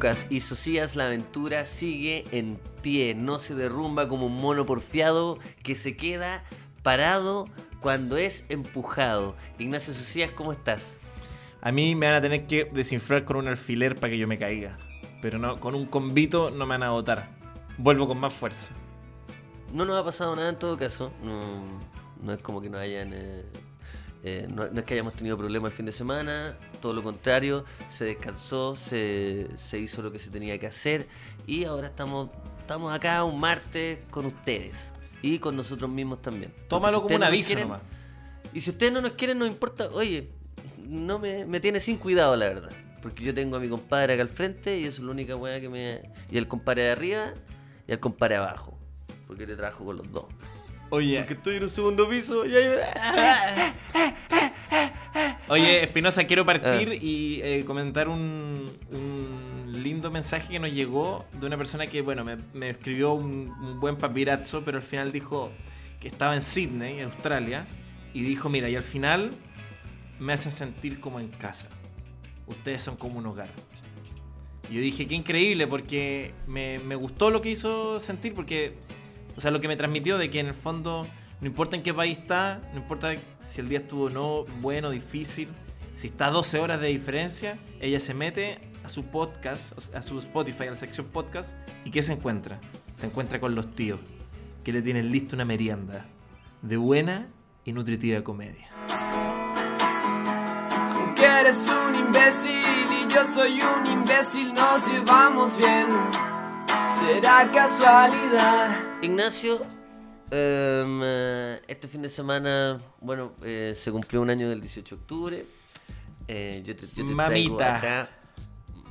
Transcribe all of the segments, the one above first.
Lucas y Socias la aventura sigue en pie, no se derrumba como un mono porfiado que se queda parado cuando es empujado. Ignacio Socias, ¿cómo estás? A mí me van a tener que desinflar con un alfiler para que yo me caiga. Pero no, con un convito no me van a botar. Vuelvo con más fuerza. No nos ha pasado nada en todo caso. No, no es como que no hayan. eh, eh, no, no es que hayamos tenido problemas el fin de semana, todo lo contrario, se descansó, se, se hizo lo que se tenía que hacer y ahora estamos, estamos acá un martes con ustedes y con nosotros mismos también. Tómalo si como un aviso quieren- nomás. Y si ustedes no nos quieren, no importa, oye, no me, me tiene sin cuidado la verdad. Porque yo tengo a mi compadre acá al frente y eso es la única weá que me... Y el compadre de arriba y el compadre abajo. Porque te trabajo con los dos. Oye, Porque estoy en un segundo piso y oye, Espinosa, quiero partir Ah. y eh, comentar un, un lindo mensaje que nos llegó de una persona que, bueno, me, me escribió un, un buen papirazo, pero al final dijo que estaba en Sydney, Australia, y dijo, mira, y al final me hacen sentir como en casa. Ustedes son como un hogar. Y yo dije, qué increíble, porque me, me gustó lo que hizo sentir, porque, o sea, lo que me transmitió de que en el fondo, no importa en qué país está, no importa si el día estuvo o no, bueno, difícil, si está a 12 horas de diferencia, ella se mete a su podcast, a su Spotify, a la sección podcast, y ¿qué se encuentra? Se encuentra con los tíos, que le tienen listo una merienda de buena y nutritiva comedia. Aunque eres un imbécil y yo soy un imbécil, nos llevamos bien. Será casualidad. Ignacio, em, eh, este fin de semana, bueno, eh, se cumplió un año del 18 de octubre. Eh, yo te, yo te traigo Mamita. acá.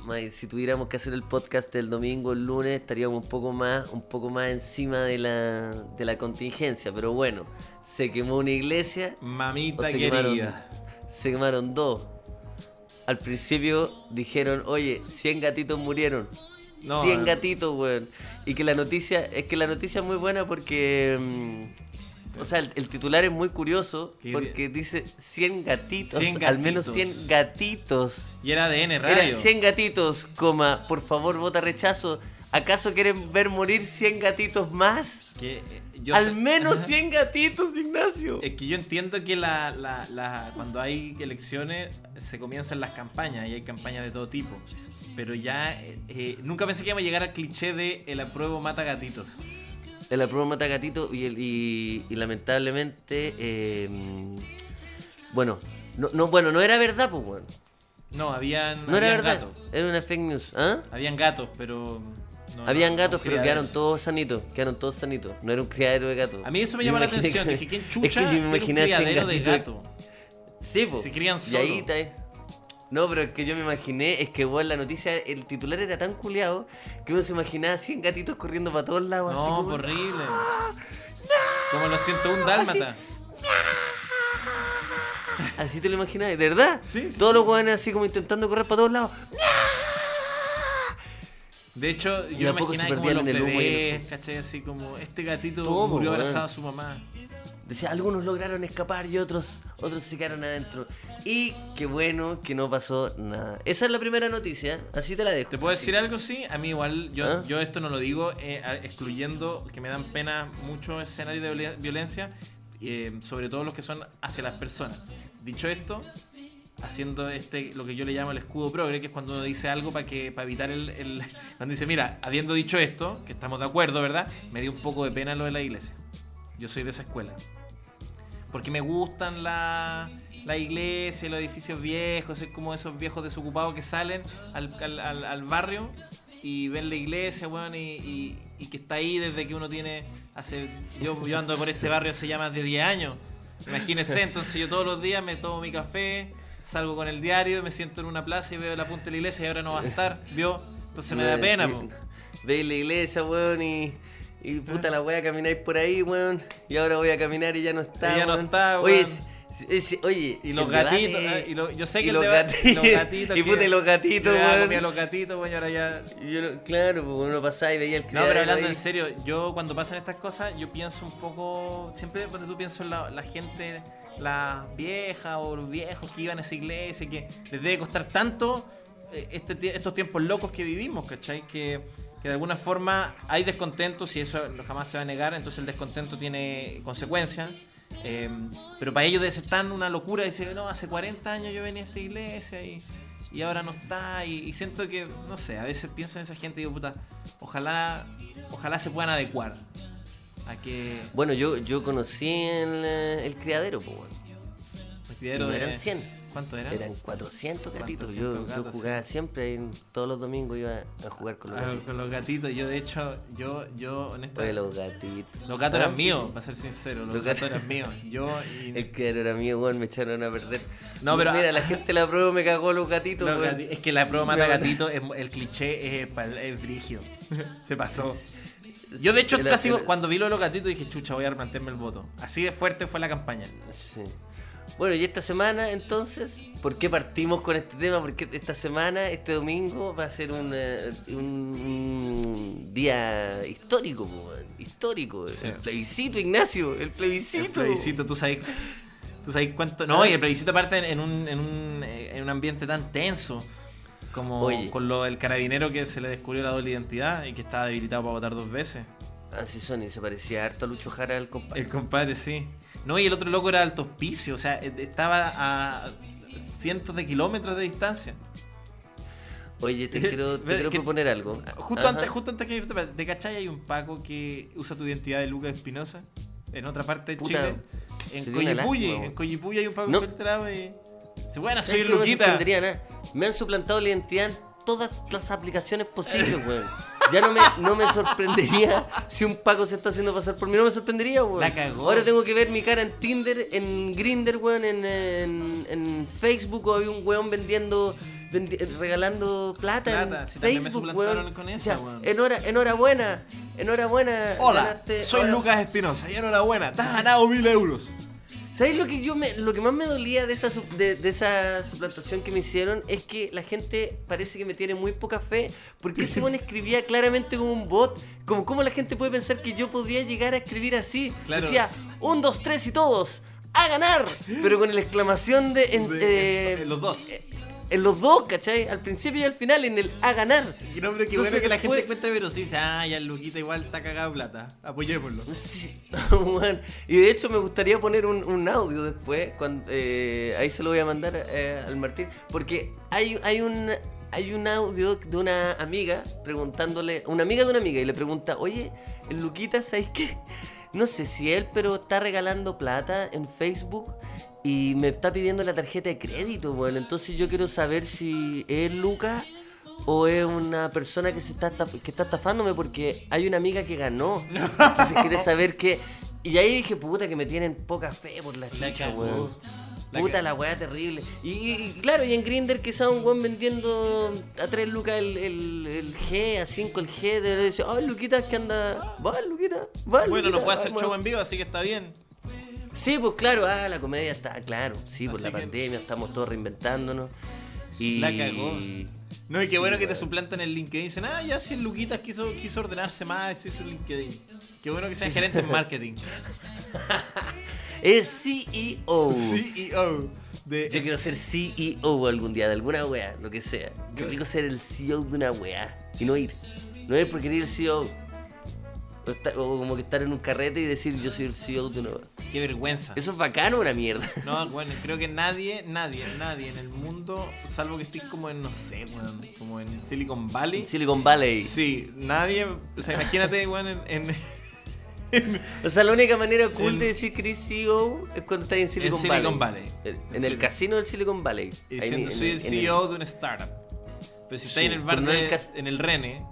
May, Si tuviéramos que hacer el podcast el domingo, el lunes, estaríamos un poco más, un poco más encima de la, de la contingencia. Pero bueno, se quemó una iglesia, Mamita se quemaron, querida. se quemaron dos. Al principio dijeron, oye, 100 gatitos murieron. No, 100 no. gatitos, weón. Y que la noticia, es que la noticia es muy buena porque... mm, o sea, el, el titular es muy curioso porque dice 100 gatitos, 100 al menos gatitos. 100 gatitos. Y era ADN Era Radio. 100 gatitos, coma, por favor vota rechazo. ¿Acaso quieren ver morir 100 gatitos más? Que, eh, yo Al sé- menos Ajá. 100 gatitos, Ignacio. Es que yo entiendo que la, la- la- cuando hay elecciones se comienzan las campañas y hay campañas de todo tipo. Pero ya eh, eh, nunca pensé que íbamos a llegar al cliché de el apruebo mata gatitos. El apruebo mata gatito y, el- y, y lamentablemente, eh, bueno, no, no, bueno, no era verdad, pues, weón. No, habían, No era verdad, gatos. era una fake news, ¿ah? Habían gatos, pero. No- Habían no- gatos, no pero quedaron todos sanitos, quedaron todos sanitos. No era un criadero de gatos. A mí eso me Yo llama la atención. que- Dije, ¿quién es chucha que yo me un imaginé 100 criadero de gato? Sí, po. Se crían Y ahí está. ahí. No, pero es que yo me imaginé, es que weón, la noticia, el titular era tan culeado que uno se imaginaba 100 gatitos corriendo para todos lados. así No, como, horrible. Como los 101 dálmata. Así te lo imaginabas, ¿de verdad? Sí, sí, Todos sí. los weones así como intentando correr para todos lados. De hecho, Y yo a poco me se imaginaba como los en el humo y el- bebés, ¿cachai? Así como este gatito Todo, murió abrazado a su mamá. Decía, algunos lograron escapar y otros, otros se quedaron adentro. Y qué bueno que no pasó nada. Esa es la primera noticia, así te la dejo. ¿Te puedo decir algo? Sí, a mí igual, yo, ¿Ah? yo esto no lo digo eh, excluyendo que me dan pena muchos escenarios de violen- violencia, eh, sobre todo los que son hacia las personas. Dicho esto, haciendo este lo que yo le llamo el escudo progre, que es cuando uno dice algo para que para evitar el, el- cuando dice, mira, habiendo dicho esto, que estamos de acuerdo, ¿verdad? Me dio un poco de pena lo de la iglesia. Yo soy de esa escuela. Porque me gustan la, la iglesia, los edificios viejos, es como esos viejos desocupados que salen al, al- al- barrio y ven la iglesia, weón, y, que está ahí desde que uno tiene hace. Yo, yo ando por este barrio hace ya más de 10 años. Imagínense, entonces yo todos los días me tomo mi café, salgo con el diario, me siento en una plaza y veo la punta de la iglesia y ahora no va a estar, ¿vio? Entonces me da Sí. pena, po. Veis la iglesia, weón, y. Y puta la wea, camináis por ahí, weón. Y ahora voy a caminar y ya no está. Y ya no weón. está, Oye, weón. si- oye, Y si los gatitos, debate- ah, y lo- yo sé que los debate- gatitos- los gatitos y puta, y los gatitos, weón. los gatitos, weón, ahora ya yo no- claro, pues uno pasaba y veía el No, criadero pero hablando ahí. en serio, yo cuando pasan estas cosas, yo pienso un poco. Siempre cuando tú pienso en la, la gente, las viejas o los viejos que iban a esa iglesia, que les debe costar tanto eh, este, estos tiempos locos que vivimos, ¿cachai? Que, que de alguna forma hay descontentos y eso no- jamás se va a negar, entonces el descontento tiene consecuencias. Eh, pero para ellos debe ser tan una locura decir, no, hace 40 años yo venía a esta iglesia y, y ahora no está. Y, y siento que, no sé, a veces pienso en esa gente y digo, puta, ojalá, ojalá se puedan adecuar a que Bueno, yo, yo conocí el, eh, el criadero, pues, weón. el criadero No de- eran 100. ¿Cuánto eran? Eran 400 gatitos. 400 Yo, jugaba siempre, todos los domingos iba a jugar con los Ah, gatitos. con los gatitos, yo de hecho, yo, yo honestamente. los gatitos. Los gatos Ah, eran sí, míos, para ser sincero. Los, Los gatos gatos- eran míos. Yo y. El criadero era mío, weón, me echaron a perder. No, pero- Mira, la gente la prueba me cagó los gatitos, los weón. gati- es que la prueba mata Me- gatito, es- el cliché es, es brigio. Se pasó. Yo, de hecho, Era- casi era- cuando vi lo de los gatitos dije, chucha, voy a replantearme el voto. Así de fuerte fue la campaña. Sí. Bueno, y esta semana, entonces, ¿por qué partimos con este tema? Porque esta semana, este domingo, va a ser un, eh, un- un día histórico, po, weón. Histórico. Sí. El plebiscito, Ignacio, el plebiscito. El plebiscito, tú sabes. Tú sabes cuánto. No, y el plebiscito aparte en, un, en, un, eh, en un ambiente tan tenso. Como Oye. con lo del carabinero que se le descubrió la doble identidad y que estaba debilitado para votar dos veces. Así son, y se parecía harto a Lucho Jara, el compadre. El compadre, sí. No, y el otro loco era alto hospicio, o sea, eh, estaba a cientos de kilómetros de distancia. Oye, te quiero, te quiero proponer algo. Justo Ajá. antes, justo antes que ¿de cachai hay un Paco que usa tu identidad de Lucas Espinosa? En otra parte de Puta, Chile. En lástima, en. Coyipulli hay un Paco No. infiltrado y. Bueno, ¿Sabes soy me Luquita. nada? Me han suplantado la identidad en todas las aplicaciones posibles, weón. Ya no me, no me sorprendería si un Paco se está haciendo pasar por mí. No me sorprendería, weón. La cagó. Ahora tengo que ver mi cara en Tinder, en Grinder, weón, en, en, en Facebook. O había un weón vendiendo, vendi- regalando plata, Plata, en me Facebook, suplantaron weón. con O esa, sea, weón. enhora- enhorabuena, enhorabuena. Hola, ganaste- soy Lucas Espinosa y enhorabuena, te has ganado mil euros. ¿Sabes lo que yo me, lo que más me dolía de esa, de, de esa suplantación que me hicieron? Es que la gente parece que me tiene muy poca fe. Porque ese weón escribía claramente como un bot. Como cómo la gente puede pensar que yo podría llegar a escribir así. Claro. Decía, un, dos, tres y todos. ¡A ganar! Pero con la exclamación de. En, De- eh, los dos. En los dos, ¿cachai? Al principio y al final, en el a ganar. Y no, pero qué Entonces, bueno que la gente encuentre verosímil. Ah, ya el Luquita igual está cagado de plata. Apoyémoslo. Sí, weón. Y de hecho me gustaría poner un, un audio después, cuando, eh, ahí se lo voy a mandar eh, al Martín, porque hay, hay un hay un audio de una amiga preguntándole, una amiga de una amiga, y le pregunta, oye, el Luquita, ¿sabes qué? No sé si él, pero está regalando plata en Facebook y me está pidiendo la tarjeta de crédito, bueno, entonces yo quiero saber si es Lucas o es una persona que se está que está estafándome porque hay una amiga que ganó. Entonces quiere saber qué. Y ahí dije, puta, que me tienen poca fe por la cagó. weón. Puta la weá terrible. Y, y- claro, y en Grinder que un weón vendiendo a 3 lucas el, el, el G, a 5 el G, de decir, ay Luquita, que anda. Va, Luquita, va, Bueno, no Luquita, puede hacer show va". en vivo, así que está bien. Sí, pues claro, ah, la comedia está, claro. Sí, por Así la que- pandemia, estamos todos reinventándonos. Y... La cagó. No, y qué bueno que te weón. suplantan el LinkedIn. Dicen, ah, ya si el Luquitas quiso, quiso ordenarse más, ese es su LinkedIn. Qué bueno que sea gerente en marketing. Es CEO. CEO de. Yo quiero ser CEO algún día de alguna wea, lo que sea. Yo quiero ser el CEO de una wea y no ir. No ir porque ir el CEO. O, estar- o como que estar en un carrete y decir yo soy el CEO de una wea. Qué vergüenza. Eso es bacano una mierda. No, bueno, creo que nadie, nadie, nadie en el mundo, salvo que estés como en, no sé, weón, como en Silicon Valley. En Silicon Valley. Sí, nadie, o sea, imagínate, weón, en, en, en- O sea, la única manera cool En- de decir eres CEO es cuando estás en Silicon, Silicon Valley. Valley. En, En en el casino del Silicon Valley. y diciendo, en- soy en- el en CEO de una startup. Pero si estás Sí, en el bar en de- el cas- en el Rene,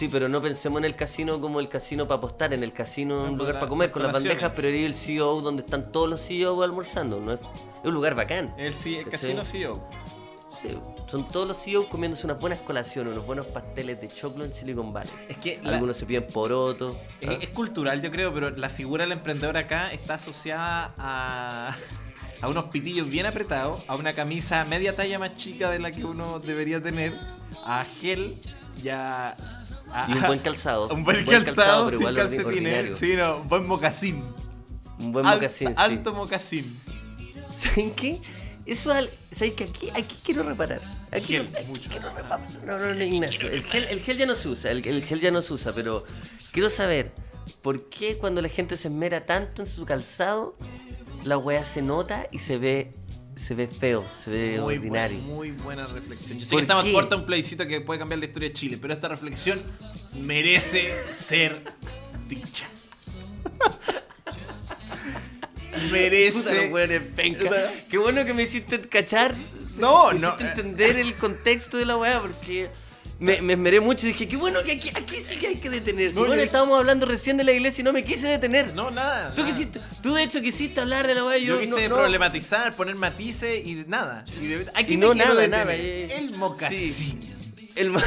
Sí, pero no pensemos en el casino como el casino para apostar, en el casino No, un lugar para comer con las bandejas, pero eres el CEO donde están todos los CEO almorzando, ¿no? Es, es un lugar bacán. el, C- el casino CEO. Sí, son todos los CEO comiéndose unas buenas colaciones, unos buenos pasteles de choclo en Silicon Valley. Es que la- Algunos se piden poroto. es, ¿ah? es cultural, yo creo, pero la figura del emprendedor acá está asociada a, a unos pitillos bien apretados, a una camisa media talla más chica de la que uno debería tener, a gel y a. a- Y un buen calzado. Un buen, calzado, sin calcetines. ordinario. Sí, no, un buen mocasín. Un buen Alt- mocasín, sí. Alto mocasín. ¿Saben qué? Eso al... ¿Saben qué? Aquí, aquí quiero reparar. Aquí Gel, no- aquí mucho. que no, no, no, no, Ignacio. El gel, el gel ya no se usa, el, el gel ya no se usa, pero quiero saber por qué cuando la gente se esmera tanto en su calzado, la weá se nota y se ve, se ve feo, se ve Muy ordinario. buena, muy buena reflexión. Yo sé ¿Por que estamos qué? corta un plebiscito que puede cambiar la historia de Chile, pero esta reflexión merece ser dicha. Puta, merece. weones penca. Qué bueno que me hiciste cachar. No, me no, hiciste eh. entender el contexto de la weá porque me, me esmeré mucho y dije, qué bueno que aquí, aquí sí que hay que detenerse. No, bueno, yo- estábamos hablando recién de la iglesia y no me quise detener. No, nada. Tú, nada. quisiste, tú de hecho quisiste hablar de la weá Yo yo, quise no, no. problematizar, poner matices y nada. Y de- aquí Y me no nada, detener. nada. El mocasín. El ma-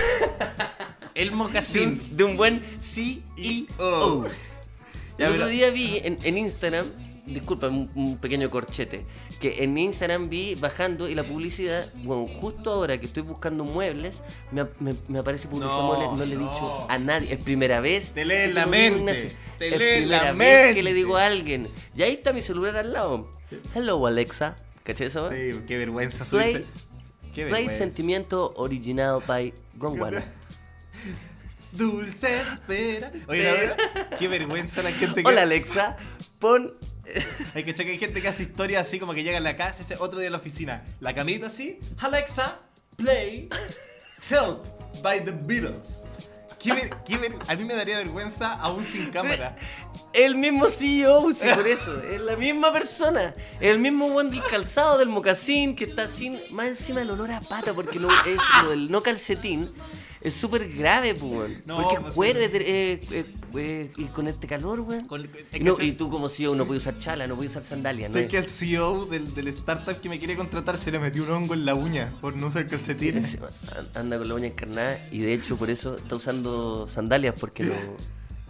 El de, mocasín. un, de un buen CEO. Ya, el otro día vi en, en Instagram, disculpa, un, un pequeño corchete, que en Instagram vi bajando y la publicidad, bueno, justo ahora que estoy buscando muebles, me, me- me aparece publicidad No, muebles, no le he no. dicho a nadie, es primera vez. Te lee que la mente, te es lee la vez que mente. le digo a alguien. Y ahí está mi celular al lado. Hello Alexa, ¿cachai eso? Sí, qué vergüenza Play- subirse. Play. Sentimiento Original by Gonguana. Dulce espera. Oye, la verdad, qué vergüenza la gente que. Hola Alexa, pon Hay que que hay gente que hace historias así como que llega a la casa y dice otro día en la oficina. La camita así. Alexa, play Help by the Beatles. A mí me daría vergüenza aún sin cámara. El mismo CEO, sí, por eso. Es la misma persona. El mismo buen del calzado, del mocasín, que está sin. Más encima el olor a pata, porque lo, es, lo del no calcetín es súper grave, weón. No, porque pues, es cuero, sí. es eh, eh, eh, y con este calor, weón. No- y tú, como CEO, no puedes usar chala, no puedes usar sandalias, ¿no? Sé que al CEO del, del startup que me quiere contratar se le metió un hongo en la uña por no usar calcetines. Anda con la uña encarnada y de hecho por eso está usando sandalias porque no.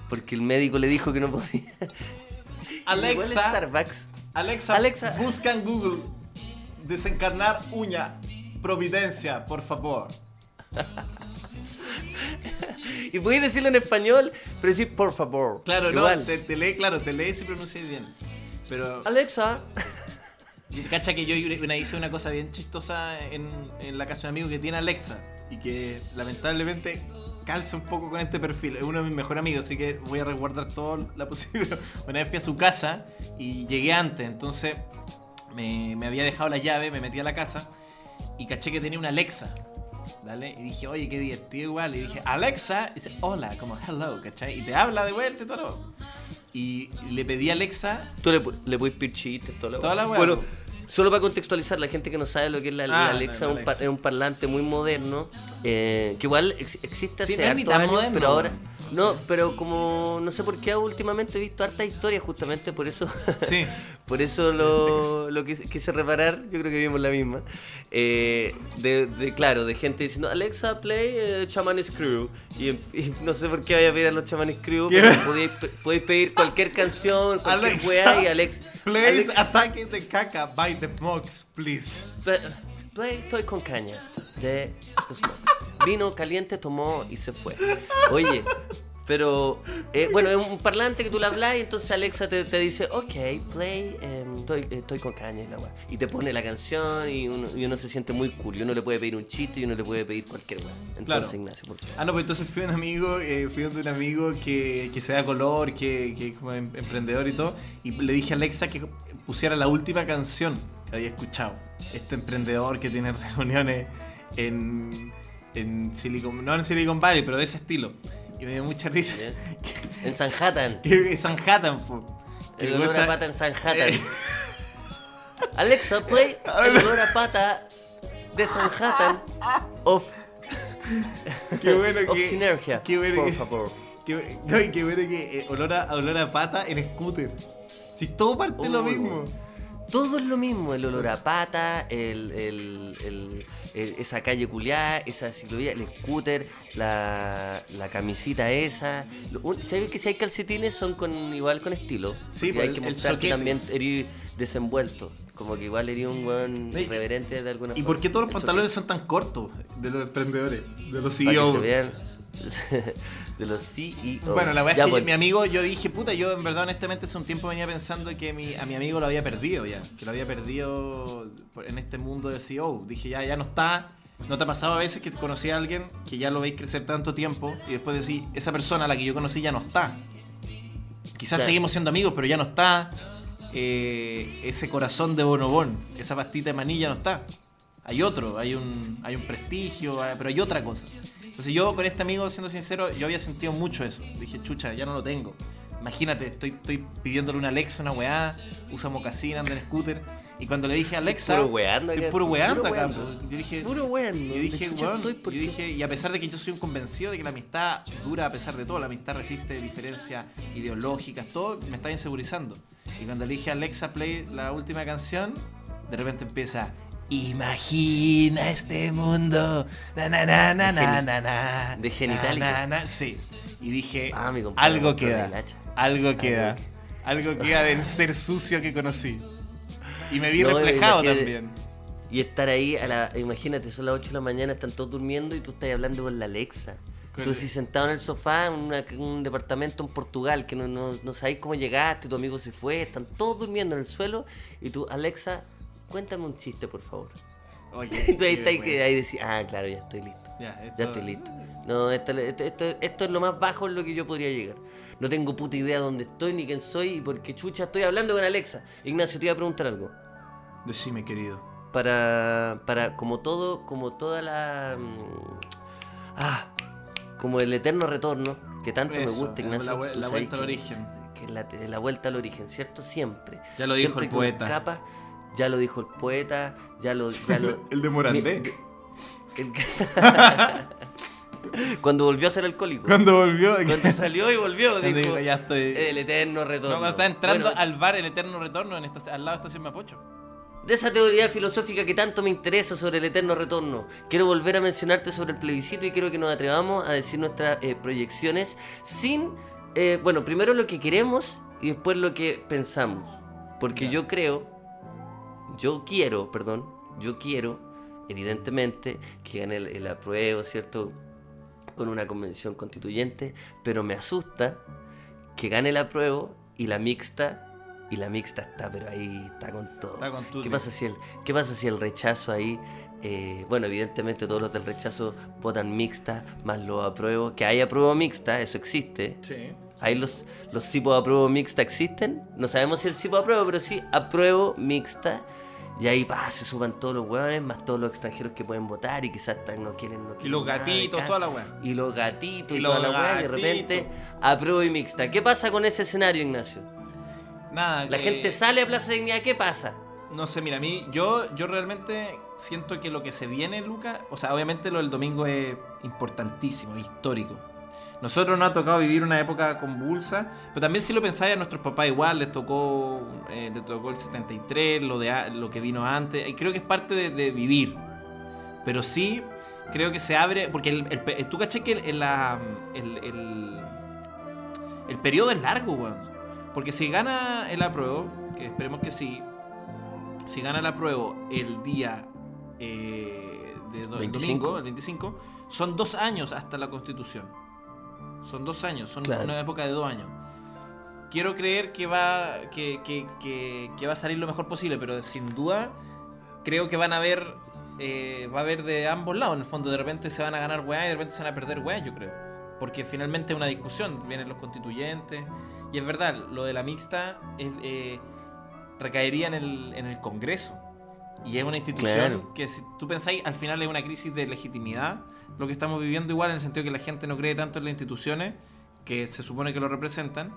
Porque el médico le dijo que no podía. Alexa, Starbucks. Alexa, Alexa. busca en Google desencarnar uña. Providencia, por favor. Y podéis decirlo en español, pero decir por favor. Claro, Igual. no, te, te lee, claro, te lee y pronuncia bien. Pero Alexa. cacha que yo una, hice una cosa bien chistosa en, en la casa de un amigo que tiene Alexa y que lamentablemente calza un poco con este perfil. Es uno de mis mejores amigos, así que voy a resguardar todo la posible. Una vez fui a su casa y llegué antes, entonces me, me había dejado la llave, me metí a la casa y caché que tenía una Alexa. ¿Dale? Y dije, oye, qué divertido igual. Y dije, Alexa, y dice, hola, como hello, ¿cachai? Y te habla de vuelta y todo. Y le pedí a Alexa Tú le, le puedes pedir chistes, toda la Toda la Bueno, solo para contextualizar, la gente que no sabe lo que es la, Ah, la Alexa, la un, Alexa. es un parlante muy moderno, eh, que igual ex- existe Sí, hace no es ni hartos tan años, moderno, pero ahora... No, pero como no sé por qué últimamente he visto harta historia justamente por eso. Sí. por eso lo, lo que quise reparar, yo creo que vimos la misma. eh, de, de, claro, de gente diciendo Alexa play eh, Shaman Screw. Y, y no sé por qué vaya a pedir a los Shaman Screw, pero podéis, podéis pedir cualquier canción, cualquier weá y Alex. Please Alex- ataque de caca by the mugs, please. Play, play Estoy con caña de Smoke. Vino caliente, tomó y se fue. Oye, pero eh, bueno, es un parlante que tú le hablas y entonces Alexa te, te dice, ok, play, em, estoy, eh, estoy con caña y la weá. Y te pone la canción y uno, y uno se siente muy cool. Y uno le puede pedir un chiste y uno le puede pedir cualquier weá. Entonces, Claro. Ignacio, por favor. Ah, no, pues entonces fui a un amigo, eh, fui donde un amigo que, que se da color, que, que es como em- emprendedor y todo, y le dije a Alexa que pusiera la última canción que había escuchado. Este emprendedor que tiene reuniones en, en Silicon, no en Silicon Valley, pero de ese estilo. Y me dio mucha risa. Bien. En Sanhattan. Que es Sanhattan. Que El olor cosa- a pata en Sanhattan. Alexa, play el olor a pata de Sanhattan of, Qué bueno of que. Sinergia. Qué bueno por que- favor. Qué, no, y qué bueno que eh, olor, a, olor a pata en scooter. Si todo parte de lo mismo. Todo es lo mismo, el olor a pata, el, el- el- el- esa calle culiada, esa ciclovía, el scooter, la, la camisita esa. ¿Sabes que si hay calcetines son con igual con estilo? Sí, pues, hay que mostrar que también eres desenvuelto. Como que igual eres un buen reverente de alguna ¿Y forma. por qué todos los pantalones son tan cortos de los emprendedores, de los CEOs? de los CEO. Bueno, la verdad es que mi amigo, yo dije, puta, yo en verdad honestamente hace un tiempo venía pensando que mi, a mi amigo lo había perdido ya, que lo había perdido en este mundo de CEO. Dije, ya, ya no está, ¿No te ha pasado a veces que conocí a alguien que ya lo veis crecer tanto tiempo y después decís, esa persona a la que yo conocí ya no está? Quizás Claro. seguimos siendo amigos, pero ya no está. eh, ese corazón de bonobón, esa pastita de maní ya no está. Hay otro, hay un, hay un prestigio, pero hay otra cosa. Entonces yo con este amigo, siendo sincero, yo había sentido mucho eso. Dije, chucha, ya no lo tengo. Imagínate, estoy, estoy pidiéndole una Alexa, una weá, usa mocasín, anda en scooter. Y cuando le dije a Alexa, Puro weando estoy puro weando acá. pues. Yo dije, Puro weando. yo dije, ¿De chucha weón, estoy? yo dije, y a pesar de que yo soy un convencido de que la amistad dura a pesar de todo, la amistad resiste diferencias ideológicas, todo, me está insegurizando. Y cuando le dije a Alexa Play la última canción, de repente empieza. Imagina este mundo. Na, na, na, na, De geni- na, na, de Genitalica. na, na, na. Sí. Y dije, Ah, mi algo queda. Algo queda. que- Algo queda del ser sucio que conocí. Y me vi No, reflejado también. Y estar ahí a la. Imagínate, son las 8 de la mañana, están todos durmiendo y tú estás hablando con la Alexa. Tú así sentado en el sofá en una- un departamento en Portugal que no, no, no sabéis cómo llegaste, tu amigo se fue, están todos durmiendo en el suelo y tú, Alexa, cuéntame un chiste, por favor. Oye, tú ahí, qué estás ahí, ahí decís, ah, claro, ya estoy listo. Ya, esto- Ya estoy listo. No, esto, esto, esto- esto es lo más bajo en lo que yo podría llegar. No tengo puta idea dónde estoy ni quién soy y porque chucha estoy hablando con Alexa. Ignacio, te iba a preguntar algo. Decime, querido. Para, para como todo, como toda la... mm, Ah, como el eterno retorno, que tanto me gusta, Ignacio. la la vuelta al origen. Que la, la vuelta al origen, ¿cierto? Siempre. Ya lo dijo Siempre el poeta. Ya lo dijo el poeta, ya lo... Ya lo El de Morandé. el- Cuando volvió a ser alcohólico. Cuando volvió. Cuando salió y volvió, dijo, dijo, ya estoy. el eterno retorno. No, cuando está entrando Bueno, al bar El Eterno Retorno en esta- al lado de Estación Mapocho. De esa teoría filosófica que tanto me interesa sobre el eterno retorno, quiero volver a mencionarte sobre el plebiscito y quiero que nos atrevamos a decir nuestras eh, proyecciones sin, eh, bueno, primero lo que queremos y después lo que pensamos. Porque Ya. yo creo, yo quiero, perdón, yo quiero, evidentemente, que gane el, el apruebo, ¿cierto? Con una convención constituyente, pero me asusta que gane el apruebo y la mixta, y la mixta está, pero ahí está con todo. Está con ¿Qué pasa si el, qué pasa si el rechazo ahí, eh, bueno, evidentemente todos los del rechazo votan mixta, más los apruebo, que hay apruebo mixta, eso existe. Sí. Ahí los, los tipos de apruebo mixta existen. No sabemos si el tipo de apruebo, pero sí apruebo mixta. Y ahí pa, se suban todos los hueones, más todos los extranjeros que pueden votar y quizás no quieren, no Y quieren los nada de gatitos, toda la weá. Y los gatitos y, Y toda los la weá, y de repente apruebo y mixta. ¿Qué pasa con ese escenario, Ignacio? Nada. La gente sale a Plaza Dignidad, ¿qué pasa? No sé, mira, a mí, yo, yo realmente siento que lo que se viene, Luca, o sea, obviamente lo del domingo es importantísimo, histórico. Nosotros nos ha tocado vivir una época convulsa, pero también si lo pensáis a nuestros papás igual, les tocó, eh, les tocó el 73, lo, de, lo que vino antes, y creo que es parte de, de vivir. Pero sí, creo que se abre, porque el, el tú caché que el, el, el, periodo es largo, weón. Porque si gana el apruebo, que esperemos que sí, si gana el apruebo el día eh, de do- el 25. domingo, el 25, son dos años hasta la constitución. Son dos años, son Claro. una época de dos años. Quiero creer que va, que, que- que- que va a salir lo mejor posible, pero sin duda creo que van a haber, eh, va a haber de ambos lados. En el fondo, de repente se van a ganar weá y de repente se van a perder weá, yo creo. Porque finalmente es una discusión, vienen los constituyentes. Y es verdad, lo de la mixta es, eh, recaería en el, en el Congreso. Y es una institución Claro. que si tú pensáis, al final es una crisis de legitimidad, lo que estamos viviendo igual en el sentido que la gente no cree tanto en las instituciones que se supone que lo representan.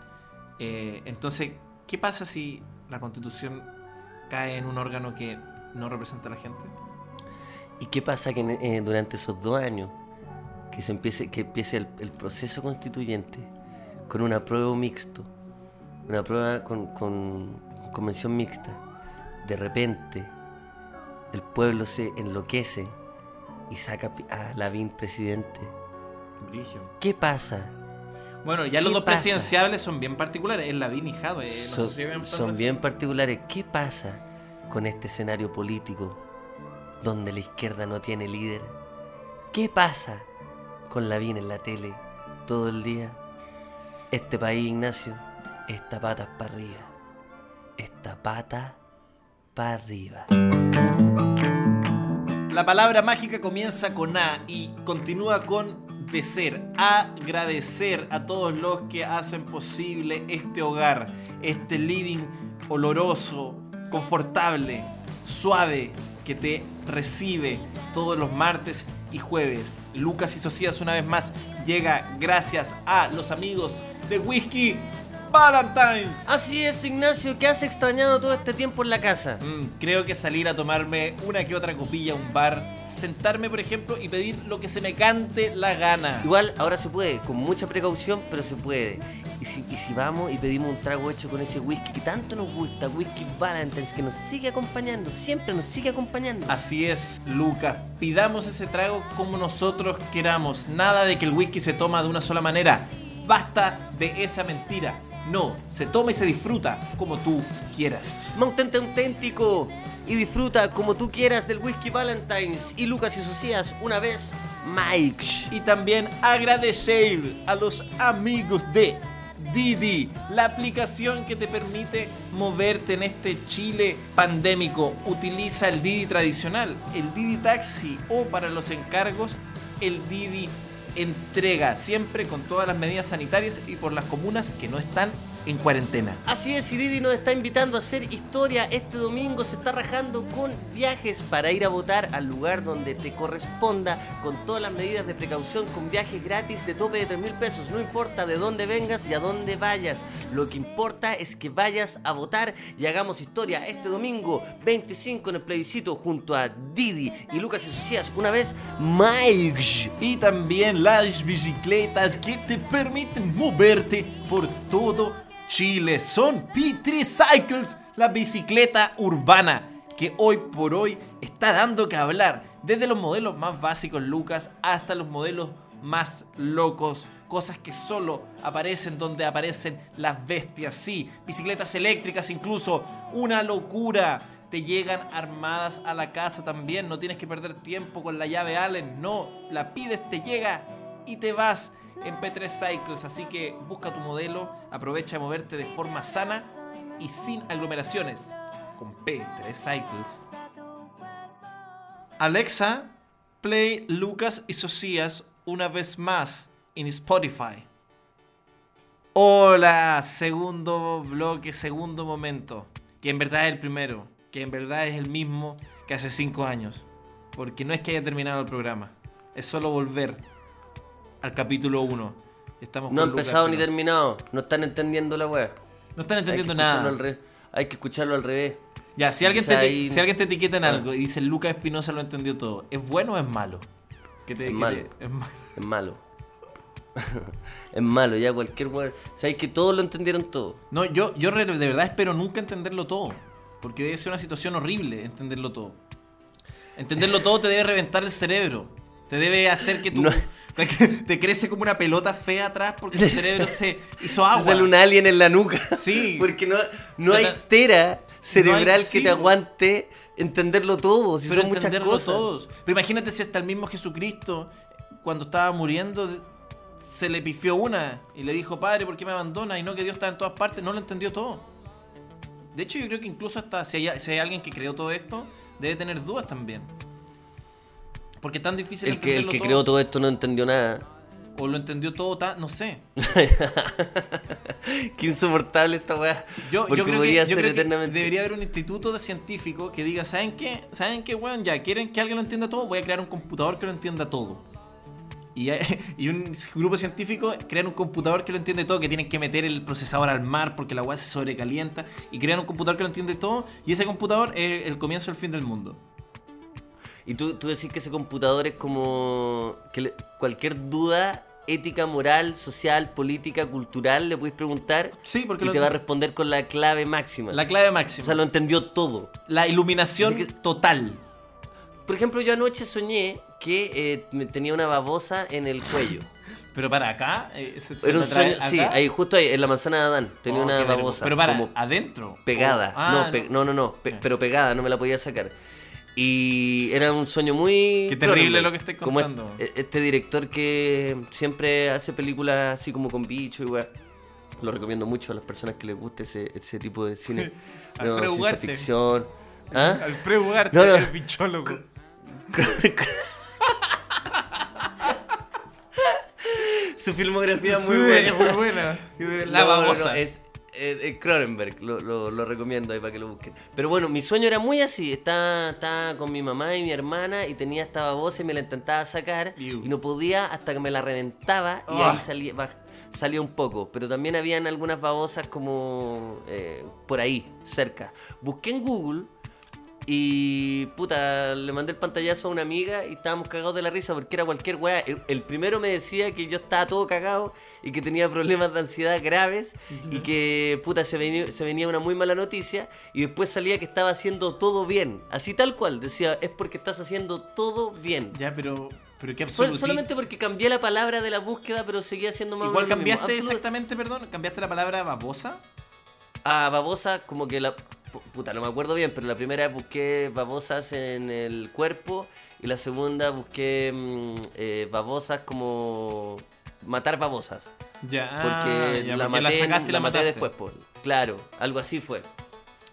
Eh, entonces, ¿qué pasa si la constitución cae en un órgano que no representa a la gente? ¿Y qué pasa que eh, durante esos dos años que se empiece, que empiece el, el proceso constituyente con una prueba mixto, una prueba con, con convención mixta, de repente el pueblo se enloquece y saca a Lavín presidente? ¿Qué pasa? Bueno, ya los ¿Qué dos pasa? presidenciables son bien particulares. El Lavín y Jadwe. eh, no son, sé si habían son pasado bien particulares. ¿Qué pasa con este escenario político donde la izquierda no tiene líder? ¿Qué pasa con Lavín en la tele todo el día? Este país, Ignacio, está patas para arriba. Está pata para arriba. La palabra mágica comienza con A y continúa con de ser. Agradecer a todos los que hacen posible este hogar, este living oloroso, confortable, suave, que te recibe todos los martes y jueves. Lucas y Socias una vez más llega gracias a los amigos de Whisky Valentine's. Así es, Ignacio, ¿qué has extrañado todo este tiempo en la casa? Mm, creo que salir a tomarme una que otra copilla a un bar, sentarme por ejemplo y pedir lo que se me cante la gana. Igual ahora se puede, con mucha precaución, pero se puede. Y si, y si vamos y pedimos un trago hecho con ese whisky que tanto nos gusta, Whisky Valentine's, que nos sigue acompañando, siempre nos sigue acompañando. Así es, Lucas. Pidamos ese trago como nosotros queramos. Nada de que el whisky se toma de una sola manera. Basta de esa mentira. No, se toma y se disfruta como tú quieras. Mantente auténtico y disfruta como tú quieras del Whisky Valentine's y Lucas y Socias una vez, Mike. Y también agradecer a los amigos de Didi, la aplicación que te permite moverte en este Chile pandémico. Utiliza el Didi tradicional, el Didi Taxi o para los encargos, el Didi entrega, siempre con todas las medidas sanitarias y por las comunas que no están en cuarentena. Así es, y Didi nos está invitando a hacer historia. Este domingo se está rajando con viajes para ir a votar al lugar donde te corresponda, con todas las medidas de precaución, con viajes gratis de tope de 3 mil pesos. No importa de dónde vengas y a dónde vayas. Lo que importa es que vayas a votar y hagamos historia este domingo 25 en el plebiscito junto a Didi y Lucas y Socias. Una vez, Mike. Y también las bicicletas que te permiten moverte por todo Chile. Son P3 Cycles, la bicicleta urbana que hoy por hoy está dando que hablar. Desde los modelos más básicos, Lucas, hasta los modelos más locos. Cosas que solo aparecen donde aparecen las bestias. Sí, bicicletas eléctricas incluso. Una locura. Te llegan armadas a la casa también. No tienes que perder tiempo con la llave Allen. No, la pides, te llega y te vas en P3 Cycles. Así que busca tu modelo, aprovecha de moverte de forma sana y sin aglomeraciones con P3 Cycles. Alexa, play Lucas y Socias una vez más en Spotify. Hola, segundo bloque, segundo momento. Que en verdad es el primero. Que en verdad es el mismo que hace cinco años. Porque no es que haya terminado el programa. Es solo volver al capítulo 1. Estamos No ha empezado ni terminado. No están entendiendo la wea. No están entendiendo nada. al Hay que escucharlo al revés. Ya, si alguien, te, ahí- si alguien te etiqueta en Ah. algo y dice Lucas Espinosa lo entendió todo, ¿es bueno o es malo? Que te- Es que malo. te- es ma- Es malo. es malo, ya cualquier wea. Sabéis que todos lo entendieron todo. No, yo, yo de verdad espero nunca entenderlo todo. Porque debe ser una situación horrible entenderlo todo. Entenderlo todo te debe reventar el cerebro. Te debe hacer que tú No. te crece como una pelota fea atrás porque tu cerebro se hizo Te agua. Sale un alien en la nuca. Sí. Porque no, no hay tera cerebral sí, que te po. aguante entenderlo todo. Si pero son muchas cosas. todos. Pero imagínate si hasta el mismo Jesucristo, cuando estaba muriendo, se le pifió una y le dijo, Padre, ¿por qué me abandona? Y no que Dios está en todas partes. No lo entendió todo. De hecho, yo creo que incluso hasta si hay, si hay alguien que creó todo esto, debe tener dudas también. Porque es tan difícil El que, el que todo. creó todo esto no entendió nada. O lo entendió todo. No sé. Qué insoportable esta weá. Yo, yo creo, que, yo creo que eternamente. debería haber un instituto de científicos que diga, ¿saben qué? ¿Saben qué, weón? Ya, ¿quieren que alguien lo entienda todo? Voy a crear un computador que lo entienda todo. Y, y un grupo científico crean un computador que lo entiende todo, que tienen que meter el procesador al mar porque la weá se sobrecalienta. Y crean un computador que lo entiende todo. Y ese computador es el comienzo del fin del mundo. Y tú, tú decís que ese computador es como que le- cualquier duda ética, moral, social, política, cultural, le puedes preguntar Sí, porque y lo- te va a responder con la clave máxima. La clave o máxima. sea, lo entendió todo. la iluminación que- total. Por ejemplo, yo anoche soñé que eh, tenía una babosa en el cuello. Pero para acá. eh, se- se Era un sueño, sí, acá. ahí justo ahí, en la manzana de Adán, tenía Oh, una babosa. Pero para, como adentro. pegada. Oh, ah, no, pe- no, no, no, pe- Ya. pero pegada, no me la podía sacar. Y era un sueño muy... Qué terrible lo que estáis como contando. e- Este director que siempre hace películas así como con bichos y weá. Lo recomiendo mucho a las personas que les guste ese, ese tipo de cine. Alfredo ciencia Ugarte. ficción. ¿Ah? Alfredo Ugarte, No, no. el bichólogo. Su filmografía es muy buena. muy buena. La No, no, no, babosa. es eh, eh, Cronenberg, lo, lo- lo recomiendo ahí para que lo busquen. Pero bueno, mi sueño era muy así. Estaba, estaba con mi mamá y mi hermana y tenía esta babosa y me la intentaba sacar Iu. y no podía hasta que me la reventaba y Ah. ahí salía, baj- salía un poco. Pero también habían algunas babosas como eh, por ahí, cerca. Busqué en Google y puta, le mandé el pantallazo a una amiga y estábamos cagados de la risa porque era cualquier weá. El, el primero me decía que yo estaba todo cagado y que tenía problemas de ansiedad graves y que puta se venía, se venía una muy mala noticia y después salía que estaba haciendo todo bien. Así tal cual, decía, es porque estás haciendo todo bien. Ya, pero, pero qué Sol- absoluto. solamente porque cambié la palabra de la búsqueda, pero seguía siendo más Igual mismo. cambiaste exactamente, perdón, cambiaste la palabra babosa. A babosa, como que la. Pu- Puta, no me acuerdo bien, pero la primera busqué babosas en el cuerpo y la segunda busqué mm, eh, babosas como. matar babosas. Ya, Porque ya, la porque maté, sacaste y la la maté mataste. después, por, claro, algo así fue.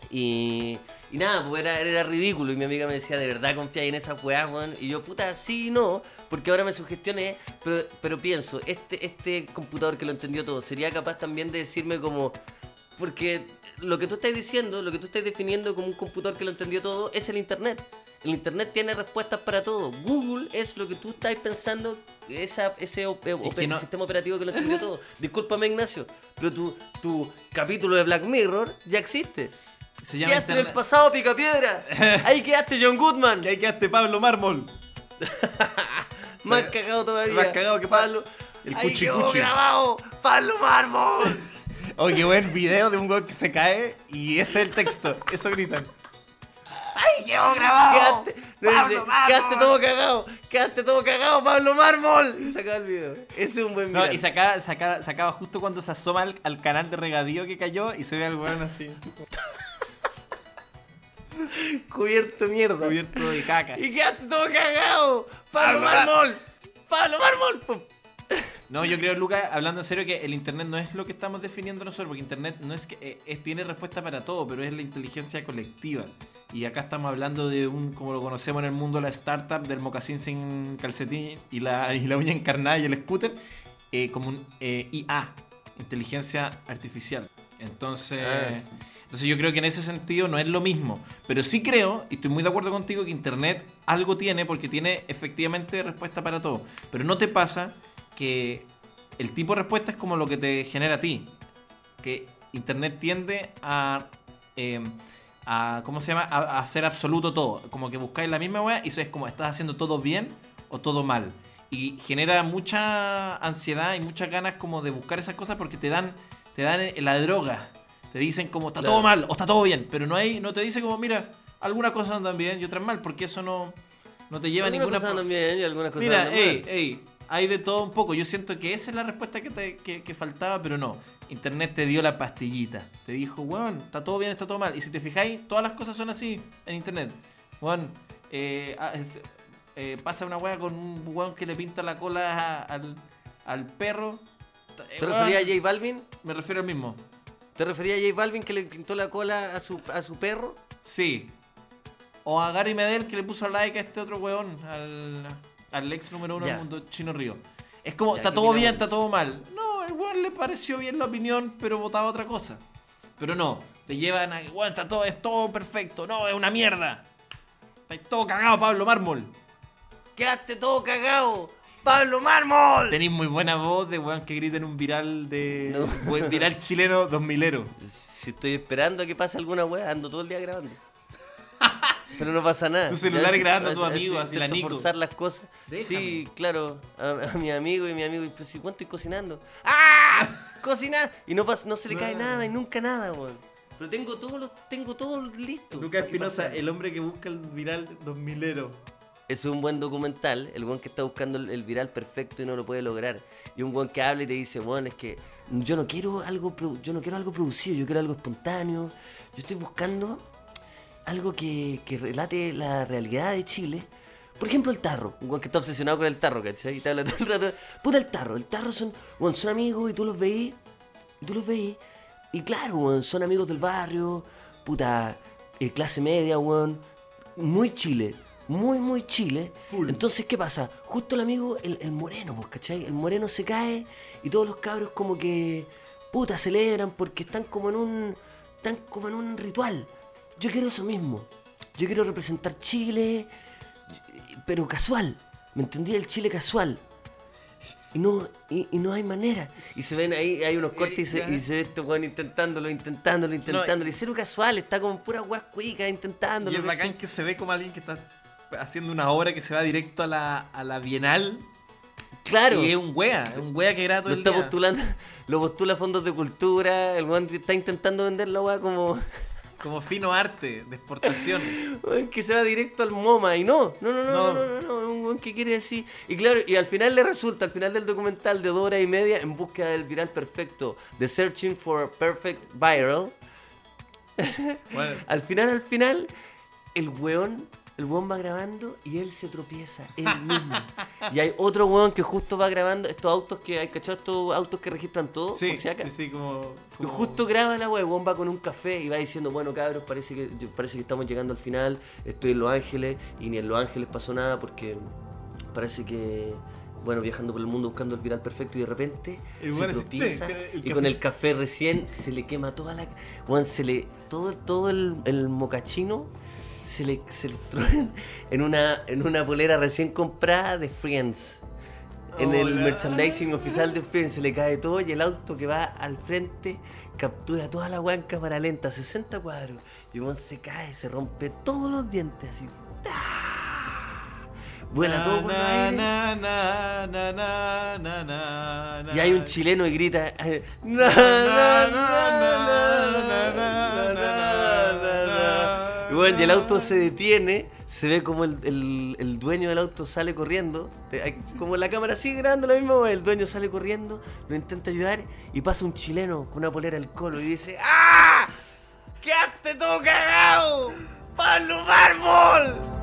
Y, y nada, pues era, era ridículo. Y mi amiga me decía, ¿de verdad confías en esa weá, weón? Y yo, puta, sí y no, porque ahora me sugestioné, pero, pero pienso, este, este computador que lo entendió todo, ¿sería capaz también de decirme como... Porque lo que tú estás diciendo, lo que tú estás definiendo como un computador que lo entendió todo, es el Internet. El Internet tiene respuestas para todo. Google es lo que tú estás pensando, esa, ese op- op- que no- sistema operativo que lo entendió todo. Discúlpame, Ignacio, pero tu, tu capítulo de Black Mirror ya existe. Se llama Quedaste en el pasado, Picapiedra. Ahí quedaste, John Goodman. Ahí quedaste Pablo Mármol. Más cagado todavía. más cagado que Pablo. el cuchi. grabado. Pablo Mármol. Oye, qué buen video de un gol que se cae y ese es el texto. Eso gritan. ¡Ay, quedó grabado! Quedaste, no, Pablo dice, Mármol. quedaste todo cagado, quedaste todo cagado, Pablo Mármol. Y sacaba el video. Ese es un buen No, video. y sacaba, sacaba, sacaba justo cuando se asoma al, al canal de regadío que cayó y se ve al weón así, Cubierto de mierda. cubierto de caca. Y quedaste todo cagado, Pablo Pablo Mármol. Pablo Mármol. No, yo creo, Lucas, hablando en serio, que el Internet no es lo que estamos definiendo nosotros, porque Internet no es que eh, es- tiene respuesta para todo, pero es la inteligencia colectiva. Y acá estamos hablando de un, como lo conocemos en el mundo, la startup del mocasín sin calcetín y la, y la uña encarnada y el scooter, eh, como un eh, IA, inteligencia artificial. Entonces, Ah. entonces yo creo que en ese sentido no es lo mismo. Pero sí creo, y estoy muy de acuerdo contigo, que Internet algo tiene porque tiene efectivamente respuesta para todo. Pero no te pasa que el tipo de respuesta es como lo que te genera a ti. Que Internet tiende a... eh, a ¿Cómo se llama? A, a hacer absoluto todo. Como que buscáis la misma weá y eso es como estás haciendo todo bien o todo mal. Y genera mucha ansiedad y muchas ganas como de buscar esas cosas porque te dan, te dan la droga. Te dicen como está Claro. todo mal o está todo bien. Pero no hay, no te dice como, mira, algunas cosas andan bien y otras mal, porque eso no, no te lleva a Algunas ninguna cosas andan bien y algunas cosas Mira, andan ey, mal. ey, hay de todo un poco. Yo siento que esa es la respuesta que, te- que, que faltaba, pero no. Internet te dio la pastillita. Te dijo, weón, está todo bien, está todo mal. Y si te fijáis, todas las cosas son así en Internet. Weón, eh, ah, eh, pasa una weá con un weón que le pinta la cola a- al, al perro. Eh, ¿Te weón, referías a J Balvin? Me refiero al mismo. ¿Te referías a J Balvin que le pintó la cola a su, a su perro? Sí. O a Gary Medel que le puso like a este otro weón, al, al ex número uno Ya. del mundo, Chino Río. Es como, Ya, está ¿qué todo bien, está todo mal. No, el weón le pareció bien la opinión, pero votaba otra cosa. Pero no, te llevan a, weón, está todo, es todo perfecto. No, es una mierda. Está todo cagado, Pablo Mármol. ¡Quedaste todo cagado! ¡Pablo Mármol! Tenéis muy buena voz de weón que grita en un viral de. No. buen viral chileno 2000ero. Si estoy esperando a que pase alguna wea, ando todo el día grabando. Pero no pasa nada. Tu celular grabando a sí, tu amigo, así la Nico. forzar las cosas. Déjame. Sí, claro. A, a mi amigo y mi amigo, pero si cuánto estoy cocinando. ¡Ah! ¡Cocinar! Y no, pasa, no se le cae nada y nunca nada, weón. Pero tengo todo, lo, tengo todo listo. Lucas Espinosa, el hombre que busca el viral 2000ero. Es un buen documental, el weón que está buscando el, el viral perfecto y no lo puede lograr. Y un weón que habla y te dice, weón, es que yo no quiero algo yo no quiero algo producido, yo quiero algo espontáneo. Yo estoy buscando algo que, que relate la realidad de Chile. Por ejemplo, el tarro. Un que está obsesionado con el tarro, ¿cachai? Y te habla todo el rato. Puta, el tarro. El tarro son, weón, son amigos y tú los veís. Y tú los veís. Y claro, weón, son amigos del barrio. Puta, eh, clase media, weón. Muy Chile. muy, muy Chile. Full. Entonces, ¿qué pasa? Justo el amigo, el, el moreno, pues, ¿cachai? El moreno se cae y todos los cabros como que, puta, celebran porque están como en un, están como en un ritual. Yo quiero eso mismo. Yo quiero representar Chile, pero casual. ¿Me entendí? El Chile casual. Y no, y, y no hay manera. Y se ven ahí, hay unos cortes y se, y se ve este weón intentándolo, intentándolo, intentándolo. y cero casual, está como pura weas cuicas intentándolo. Y ¿cachai? bacán que se ve como alguien que está haciendo una obra que se va directo a la, a la Bienal. Claro. Y es un wea, es un wea que graba todo Lo el está día. postulando, lo postula a fondos de cultura, el weón está intentando vender la weá como Como fino arte de exportación. que se va directo al MoMA y no, no, no, no, no, No. no, no, no, un weón que quiere decir. Y claro, y al final le resulta, al final del documental de dos horas y media, en búsqueda del viral perfecto, The Searching for Perfect Viral, Bueno, al final, al final, el weón, el weón va grabando y él se tropieza, él mismo. y hay otro weón que justo va grabando estos autos que hay, ¿cachado? Estos autos que registran todo, sí, por si acaso. sí, sí, como, Y como- justo graba la wea, weón va con un café y va diciendo, bueno cabros, parece que parece que estamos llegando al final, estoy en Los Ángeles y ni en Los Ángeles pasó nada porque parece que, bueno, viajando por el mundo buscando el viral perfecto y de repente El se weón tropieza te- el y con el café recién se le quema toda la... Weón, se le... Todo, todo el, el mocachino se le, se le en una, en una polera recién comprada de Friends. En el merchandising oficial de Friends se le cae todo y el auto que va al frente captura toda la weá en cámara lenta, 60 cuadros. Y weón se cae, se rompe todos los dientes así. ¡Ah! Vuela todo por los aires. na, na. Y hay un chileno y grita. Bueno, y el auto se detiene, se ve como el, el- el dueño del auto sale corriendo, como la cámara sigue grabando lo mismo, el dueño sale corriendo, lo intenta ayudar y pasa un chileno con una polera al colo y dice ¡Ah! ¡Quedaste todo cagado! ¡Pablo Mármol!